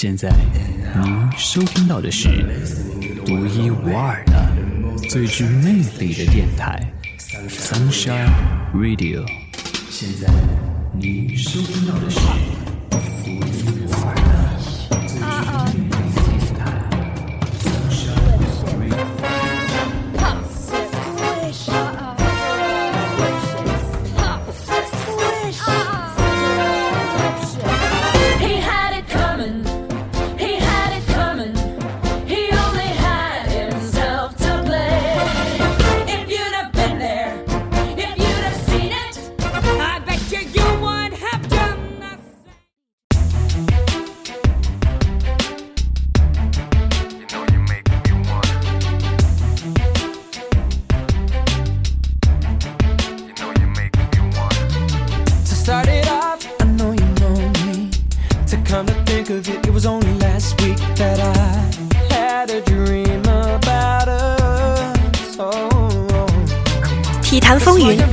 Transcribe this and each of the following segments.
现在您收听到的是独一无二的、最具魅力的电台 Sunshine Radio。现在您收听到的是独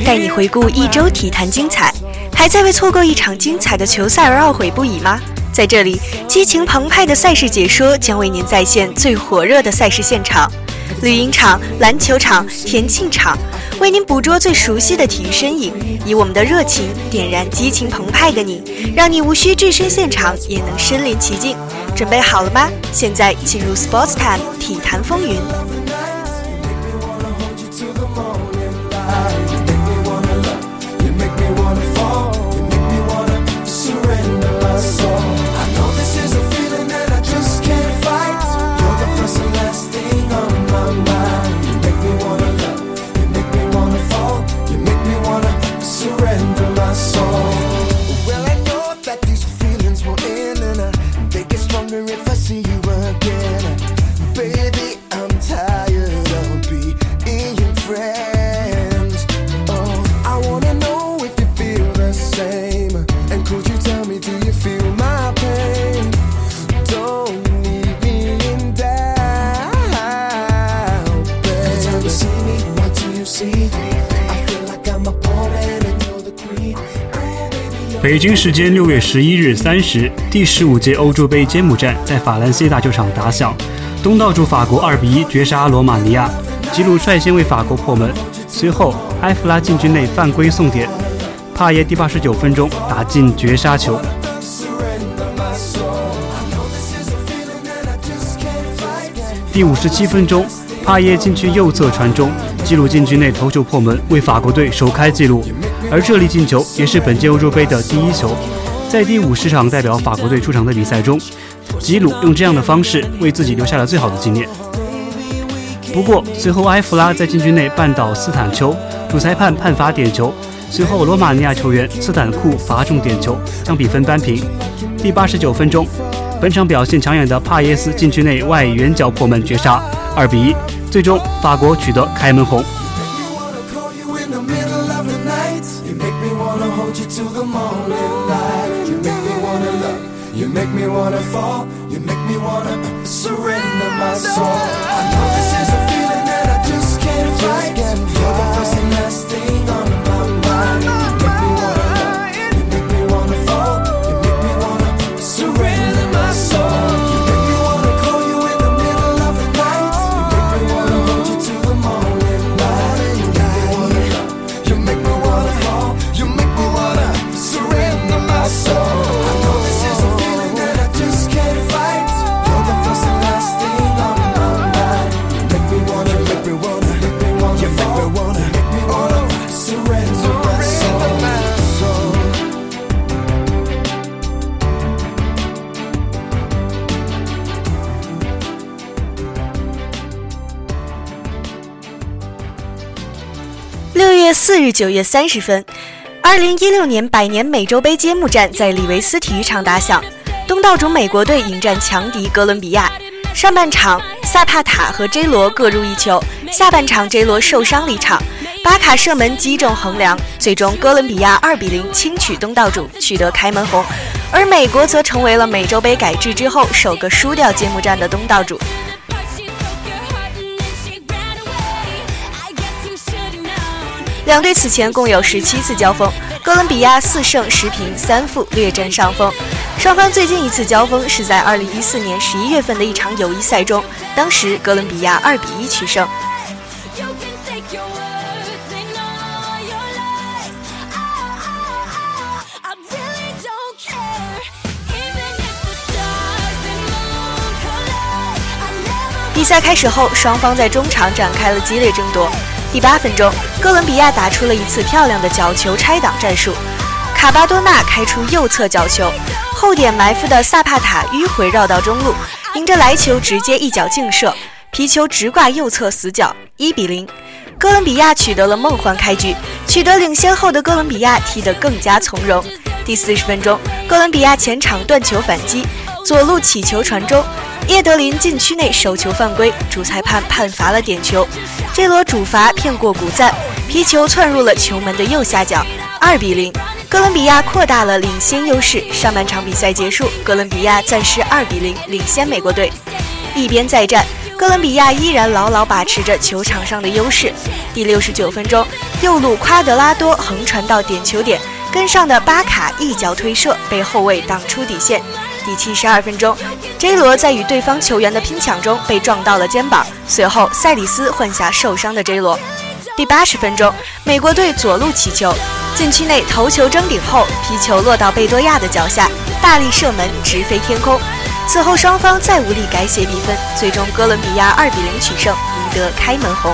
带你回顾一周体坛精彩，还在为错过一场精彩的球赛而懊悔不已吗？在这里，激情澎湃的赛事解说将为您再现最火热的赛事现场，绿茵场、篮球场、田径场，为您捕捉最熟悉的体育身影，以我们的热情点燃激情澎湃的你，让你无需置身现场也能身临其境。准备好了吗？现在进入 Sports Time 体坛风云。北京时间六月十一日三时，第十五届欧洲杯揭幕战在法兰西大球场打响，东道主法国二比一绝杀罗马尼亚，吉鲁率先为法国破门，随后埃弗拉禁区内犯规送点，帕耶第八十九分钟打进绝杀球。第五十七分钟，帕耶禁区右侧传中，吉鲁禁区内头球破门，为法国队首开纪录。而这粒进球也是本届欧洲杯的第一球。在第五十场代表法国队出场的比赛中，吉鲁用这样的方式为自己留下了最好的纪念。不过，随后埃弗拉在禁区内绊倒斯坦丘，主裁判判罚点球。随后，罗马尼亚球员斯坦库罚中点球，将比分扳平。第八十九分钟，本场表现抢眼的帕耶斯禁区内外远角破门绝杀，二比一。最终，法国取得开门红。Make me wanna fall, you make me wanna surrender my soul. 六月四日、九月三十分，二零一六年百年美洲杯揭幕战在里维斯体育场打响，东道主美国队迎战强敌哥伦比亚。上半场，萨帕塔和 J 罗各入一球，下半场 J 罗受伤离场，巴卡射门击中横梁，最终哥伦比亚二比零轻取东道主，取得开门红，而美国则成为了美洲杯改制之后首个输掉揭幕战的东道主。两队此前共有十七次交锋，哥伦比亚四胜十平三负，略占上风。双方最近一次交锋是在2014年11月份的一场友谊赛中，当时哥伦比亚2比1取胜。比赛开始后，双方在中场展开了激烈争夺。第八分钟，哥伦比亚打出了一次漂亮的角球拆挡战术，卡巴多纳开出右侧角球，后点埋伏的萨帕塔迂回绕到中路，迎着来球直接一脚劲射，皮球直挂右侧死角，一比零。哥伦比亚取得了梦幻开局，取得领先后的哥伦比亚踢得更加从容。第四十分钟，哥伦比亚前场断球反击，左路起球传中，叶德林禁区内手球犯规，主裁判判罚了点球。这罗主罚骗过古赞，皮球窜入了球门的右下角，二比零。哥伦比亚扩大了领先优势。上半场比赛结束，哥伦比亚暂时二比零领先美国队。一边再战，哥伦比亚依然牢牢把持着球场上的优势。第六十九分钟，右路夸德拉多横传到点球点，跟上的巴卡一脚推射被后卫挡出底线。第七十二分钟，J 罗在与对方球员的拼抢中被撞到了肩膀，随后塞里斯换下受伤的 J 罗。第八十分钟，美国队左路起球，禁区内头球争顶后，皮球落到贝多亚的脚下，大力射门直飞天空。此后双方再无力改写比分，最终哥伦比亚二比零取胜，赢得开门红。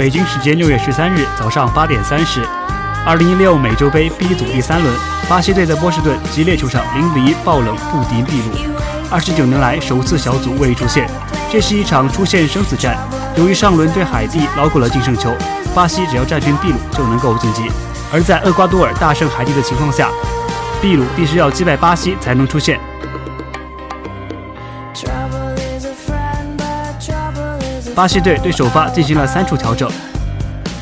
北京时间六月十三日早上八点三十，二零一六美洲杯 B 组第三轮，巴西队在波士顿激烈球场零比一爆冷不敌秘鲁，二十九年来首次小组未出线，这是一场出线生死战。由于上轮对海地捞过了净胜球，巴西只要战胜秘鲁就能够晋级。而在厄瓜多尔大胜海地的情况下，秘鲁必须要击败巴西才能出线。巴西队对首发进行了三处调整，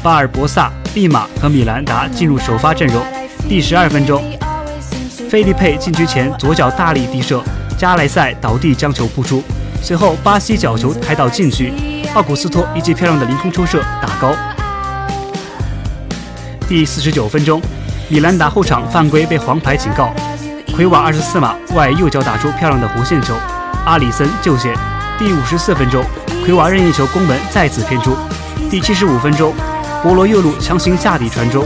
巴尔博萨、利马和米兰达进入首发阵容。第十二分钟，费利佩禁区前左脚大力低射，加莱塞倒地将球扑出。随后巴西角球开到禁区，奥古斯托一记漂亮的凌空抽射打高。第四十九分钟，米兰达后场犯规被黄牌警告，奎瓦二十四码外右脚打出漂亮的弧线球，阿里森救险。第五十四分钟，奎瓦任意球攻门再次偏出。第七十五分钟，博罗右路强行下底传中，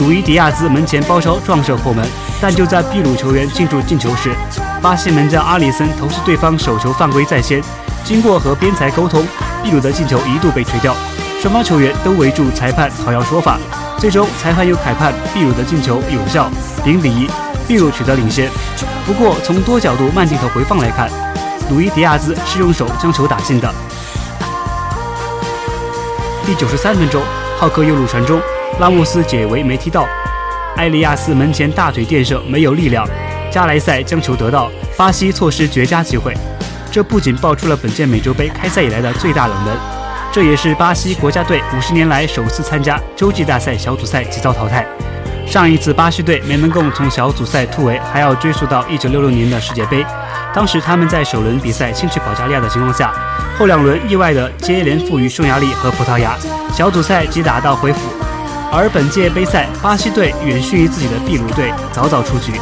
鲁伊迪亚兹门前包抄撞射破门，但就在秘鲁球员进入进球时，巴西门将阿里森投诉对方手球犯规在先。经过和边裁沟通，秘鲁的进球一度被吹掉，双方球员都围住裁判讨要说法。最终，裁判又裁判秘鲁的进球有效，零比一，秘鲁取得领先。不过，从多角度慢镜头回放来看，鲁伊迪亚兹是用手将球打进的。第九十三分钟，浩克右路传中，拉莫斯解围没踢到，埃利亚斯门前大腿垫射没有力量，加莱塞将球得到，巴西错失绝佳机会。这不仅爆出了本届美洲杯开赛以来的最大冷门，这也是巴西国家队五十年来首次参加洲际大赛小组赛即遭淘汰。上一次巴西队没能够从小组赛突围，还要追溯到一九六六年的世界杯。当时他们在首轮比赛轻取保加利亚的情况下，后两轮意外的接连负于匈牙利和葡萄牙，小组赛即打到回府。而本届杯赛，巴西队远逊于自己的秘鲁队，早早出局。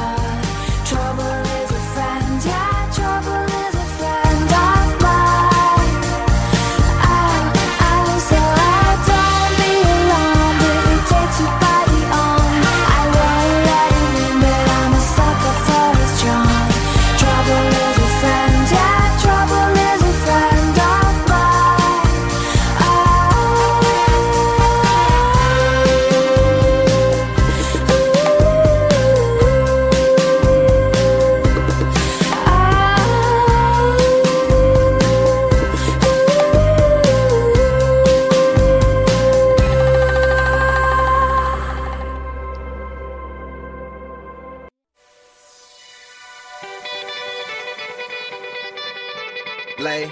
Lay.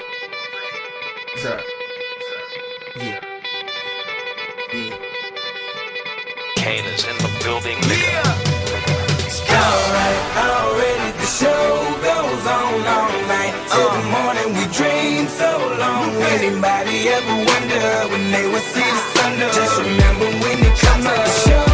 Sir. Yeah. Yeah. Kane is in the building, nigga. Alright, already the show goes on all night till the uh. morning. We dream so long. Anybody ever wonder when they would see the ah. sun? Just remember when it comes up.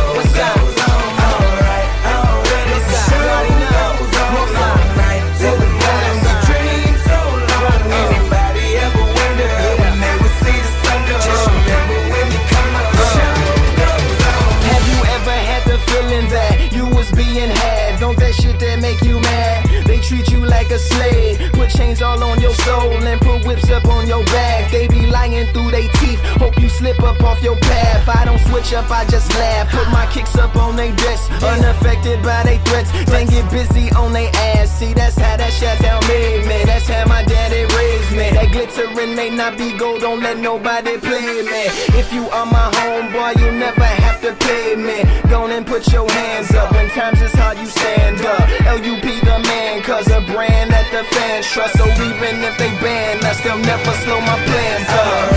Soul and put whips up on your back. They be lying through they teeth, hope you slip up off your path. I don't switch up, I just laugh. Put my kicks up on they desk, unaffected by they threats. Then get busy on they ass. See, that's how that shit tell me, man. That's how my daddy raised me. That glittering may not be gold, don't let nobody play me. If you are my homeboy, you never have to pay me. Go on and put your hands up. When times is hard, you stand up. LUP the man, cause a brand that the fans trust. So even if they ban us, they'll never slow my plans up.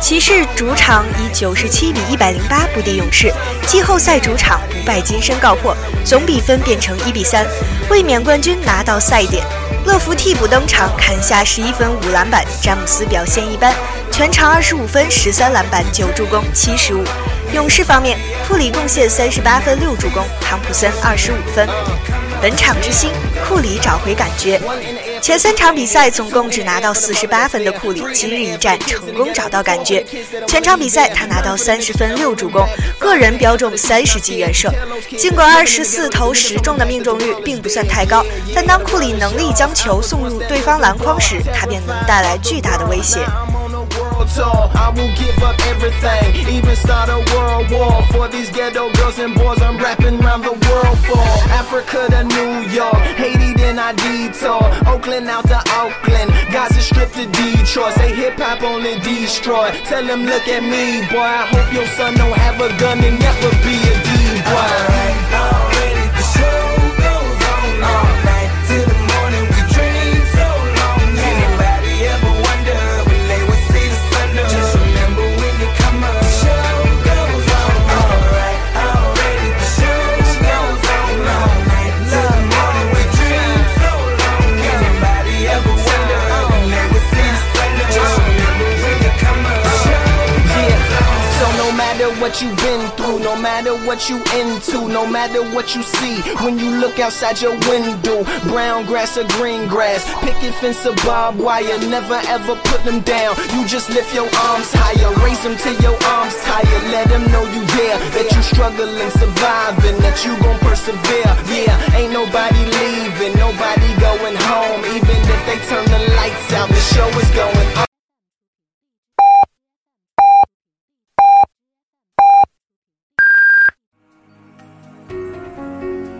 骑士主场以九十七比一百零八不敌勇士，季后赛主场不败金身告破，总比分变成一比三，卫冕冠军拿到赛点。乐福替补登场，砍下十一分五篮板，詹姆斯表现一般，全场二十五分十三篮板九助攻七十五。勇士方面，库里贡献三十八分六助攻，汤普森二十五分。本场之星，库里找回感觉。前三场比赛总共只拿到四十八分的库里，今日一战成功找到感觉。全场比赛他拿到三十分六助攻，个人标中三十记远射。尽管二十四投十中的命中率并不算太高，但当库里能力将球送入对方篮筐时，他便能带来巨大的威胁。Tour. I will give up everything, even start a world war for these ghetto girls and boys. I'm rapping around the world for Africa to New York, Haiti then I detour, Oakland out to Oakland, Gaza Strip to Detroit. Say hip hop only destroy. Tell them look at me, boy. I hope your son don't have a gun and never be a D you've been through, no matter what you into, no matter what you see, when you look outside your window, brown grass or green grass, picket fence or barbed wire, never ever put them down. You just lift your arms higher, raise them till your arms tired, let them know you there, that you struggling, surviving, that you gon' persevere. Yeah, ain't nobody leaving, nobody going home, even if they turn the lights out, the show is going on.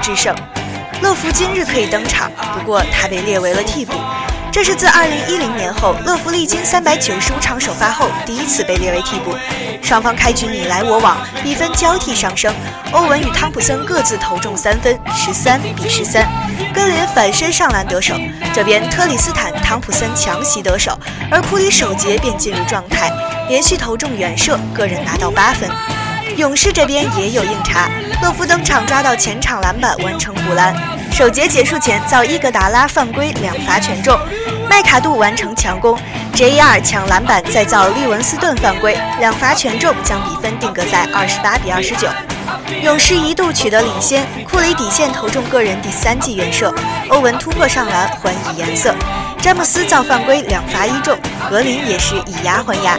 制胜。乐福今日可以登场，不过他被列为了替补。这是自2010年后，乐福历经395场首发后第一次被列为替补。双方开局你来我往，比分交替上升。欧文与汤普森各自投中三分，十三比十三。格林反身上篮得手，这边特里斯坦、汤普森强袭得手，而库里首节便进入状态，连续投中远射，个人拿到八分。勇士这边也有硬茬，乐福登场抓到前场篮板完成补篮，首节结束前遭伊格达拉犯规两罚全中，麦卡杜完成强攻，J.R. 抢篮板再造利文斯顿犯规两罚全中，将比分定格在二十八比二十九。勇士一度取得领先，库里底线投中个人第三记远射，欧文突破上篮还以颜色，詹姆斯造犯规两罚一中，格林也是以牙还牙。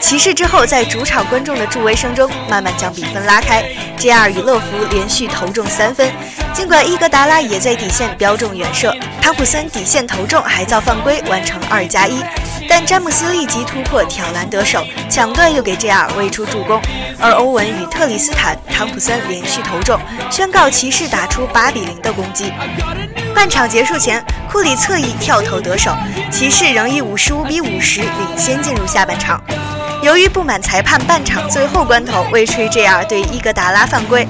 骑士之后，在主场观众的助威声中，慢慢将比分拉开。J.R. 与乐福连续投中三分，尽管伊格达拉也在底线标中远射，汤普森底线投中还造犯规，完成二加一。但詹姆斯立即突破挑篮得手，抢断又给 J.R. 喂出助攻，而欧文与特里斯坦、汤普森连续投中，宣告骑士打出八比零的攻击。半场结束前，库里侧翼跳投得手，骑士仍以五十五比五十领先进入下半场。由于不满裁判半场最后关头未吹 JR 对伊格达拉犯规，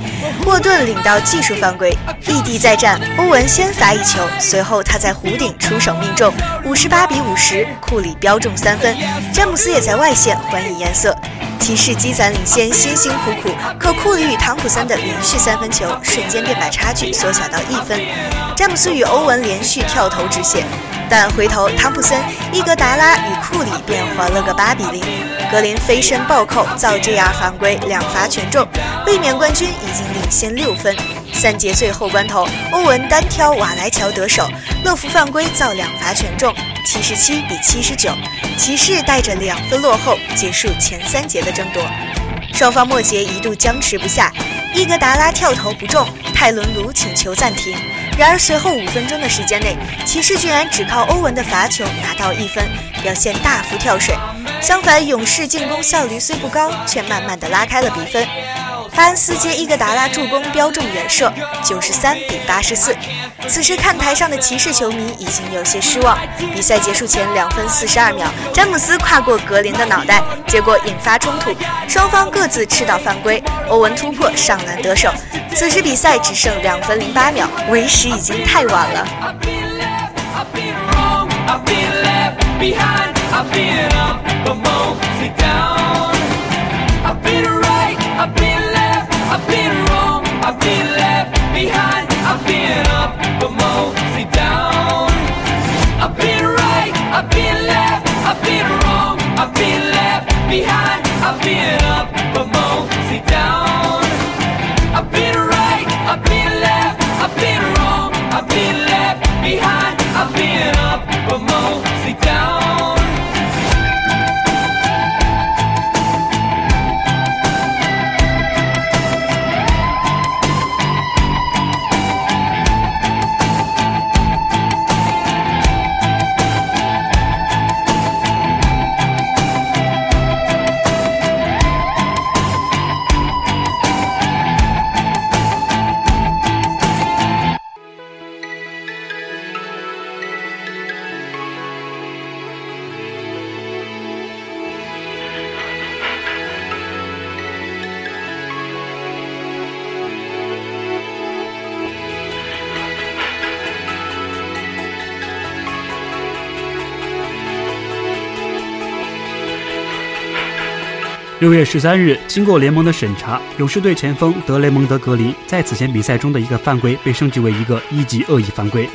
沃顿领到技术犯规，异地再战，欧文先罚一球，随后他在弧顶出手命中，五十八比五十，库里标中三分，詹姆斯也在外线还以颜色。骑士积攒领先，辛辛苦苦，可库里与汤普森的连续三分球瞬间便把差距缩小到一分。詹姆斯与欧文连续跳投止血，但回头汤普森、伊格达拉与库里便还了个八比零。格林飞身暴扣造 JR 犯规，两罚全中，卫冕冠军已经领先六分。三节最后关头，欧文单挑瓦莱乔得手，乐福犯规造两罚全中，七十七比七十九，骑士带着两分落后结束前三节的争夺。双方末节一度僵持不下，伊格达拉跳投不中，泰伦卢请求暂停。然而随后五分钟的时间内，骑士居然只靠欧文的罚球拿到一分，表现大幅跳水。相反，勇士进攻效率虽不高，却慢慢的拉开了比分。巴恩斯接伊格达拉助攻标中远射，九十三比八十四。此时看台上的骑士球迷已经有些失望。比赛结束前两分四十二秒，詹姆斯跨过格林的脑袋，结果引发冲突，双方各自吃到犯规。欧文突破上篮得手。此时比赛只剩两分零八秒，为时已经太晚了。六月十三日，经过联盟的审查，勇士队前锋德雷蒙德·格林在此前比赛中的一个犯规被升级为一个一级恶意犯规。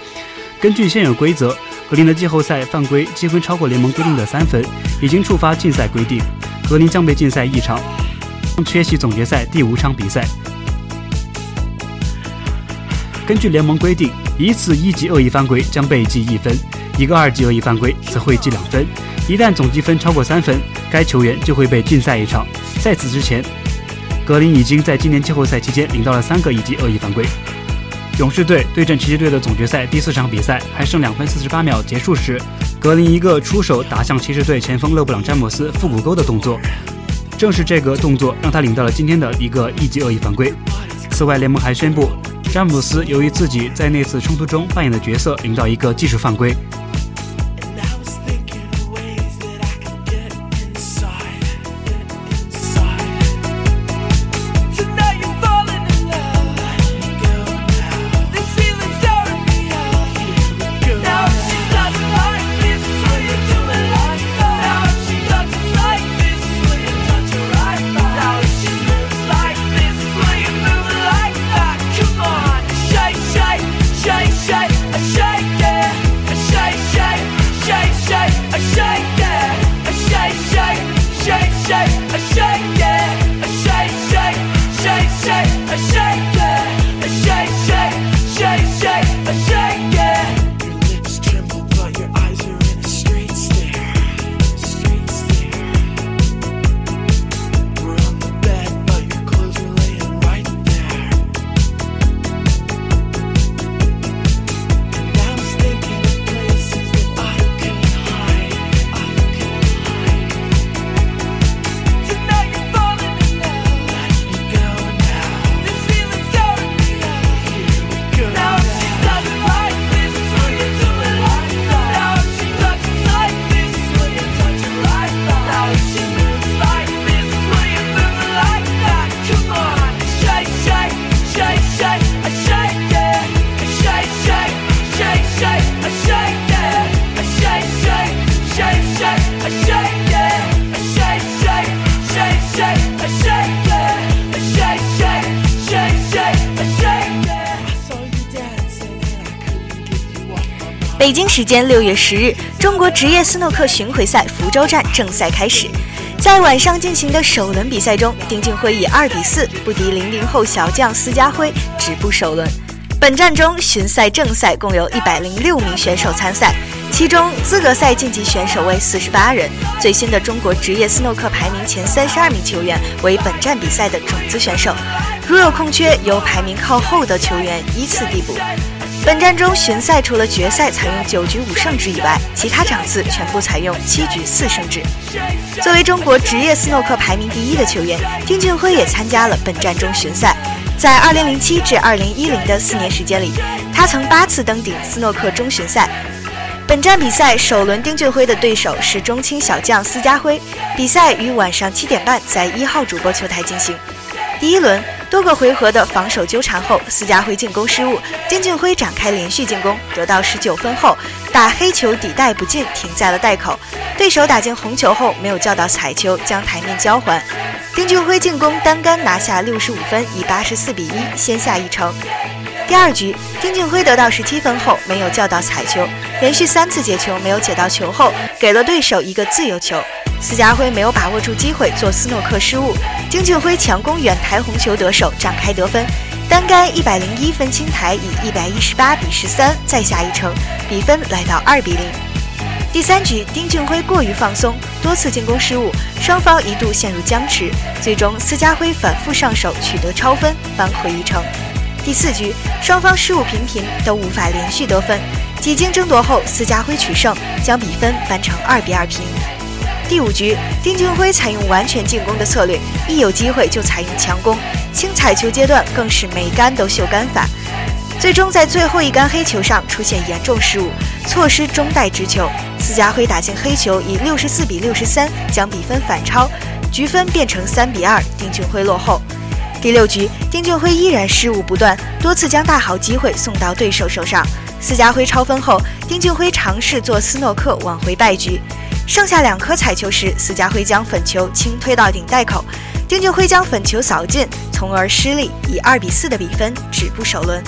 根据现有规则，格林的季后赛犯规积分超过联盟规定的三分，已经触发禁赛规定，格林将被禁赛一场，缺席总决赛第五场比赛。根据联盟规定，一次一级恶意犯规将被记一分，一个二级恶意犯规则会记两分。一旦总积分超过三分，该球员就会被禁赛一场。在此之前，格林已经在今年季后赛期间领到了三个一级恶意犯规。勇士队对阵骑士队的总决赛第四场比赛还剩两分四十八秒结束时，格林一个出手打向骑士队前锋勒布朗詹姆斯腹股沟的动作，正是这个动作让他领到了今天的一个一级恶意犯规。此外，联盟还宣布，詹姆斯由于自己在那次冲突中扮演的角色，领到一个技术犯规。北京时间六月十日，中国职业斯诺克巡回赛福州站正赛开始。在晚上进行的首轮比赛中，丁俊晖以二比四不敌零零后小将司家辉，止步首轮。本站中，巡赛正赛共有一百零六名选手参赛，其中资格赛晋级选手为四十八人。最新的中国职业斯诺克排名前三十二名球员为本站比赛的种子选手，如有空缺，由排名靠后的球员依次递补。本站中巡赛除了决赛采用九局五胜制以外，其他场次全部采用七局四胜制。作为中国职业斯诺克排名第一的球员，丁俊晖也参加了本站中巡赛。在2007至2010的四年时间里，他曾八次登顶斯诺克中巡赛。本站比赛首轮，丁俊晖的对手是中青小将司家辉。比赛于晚上七点半在一号主播球台进行。第一轮多个回合的防守纠缠后，斯嘉辉进攻失误，丁俊晖展开连续进攻，得到十九分后打黑球底袋不进，停在了袋口。对手打进红球后没有叫到彩球，将台面交还。丁俊晖进攻单杆拿下六十五分，以八十四比一先下一城。第二局，丁俊晖得到十七分后没有叫到彩球，连续三次解球没有解到球后，给了对手一个自由球。斯嘉辉没有把握住机会做斯诺克失误，丁俊晖强攻远台红球得手，展开得分，单杆一百零一分清台，以一百一十八比十三再下一城，比分来到二比零。第三局，丁俊晖过于放松，多次进攻失误，双方一度陷入僵持，最终斯嘉辉反复上手取得超分，扳回一城。第四局，双方失误频频，都无法连续得分。几经争夺后，司家辉取胜，将比分扳成二比二平。第五局，丁俊晖采用完全进攻的策略，一有机会就采用强攻，清彩球阶段更是每杆都秀杆法。最终在最后一杆黑球上出现严重失误，错失中袋直球，司家辉打进黑球，以六十四比六十三将比分反超，局分变成三比二，丁俊晖落后。第六局，丁俊晖依然失误不断，多次将大好机会送到对手手上。司家辉超分后，丁俊晖尝试做斯诺克挽回败局。剩下两颗彩球时，司家辉将粉球轻推到顶袋口，丁俊晖将粉球扫进，从而失利，以二比四的比分止步首轮。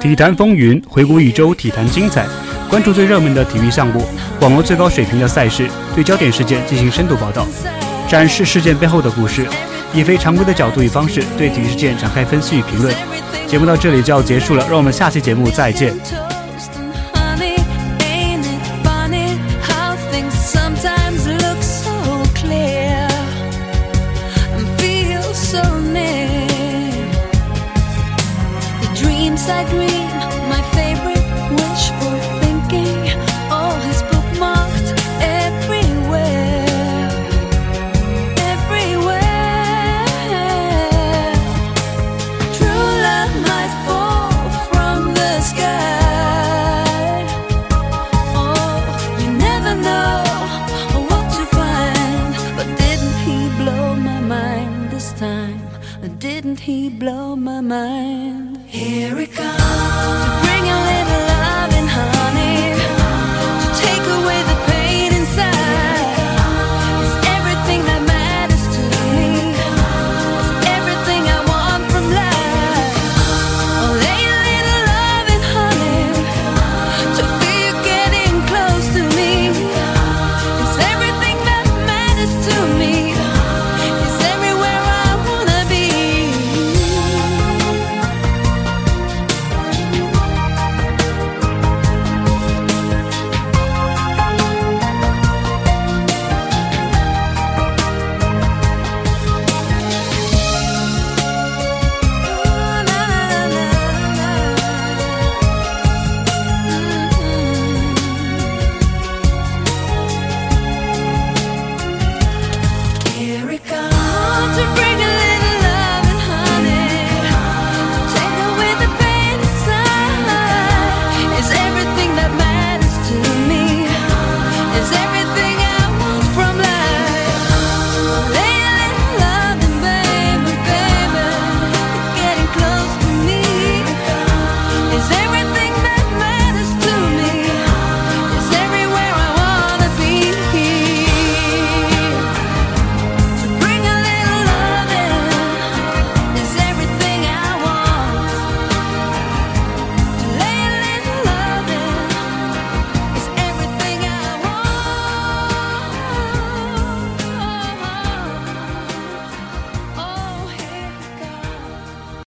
体坛风云，回顾一周体坛精彩，关注最热门的体育项目，网络最高水平的赛事，对焦点事件进行深度报道，展示事件背后的故事，以非常规的角度与方式对体育事件展开分析与评论。节目到这里就要结束了，让我们下期节目再见。I've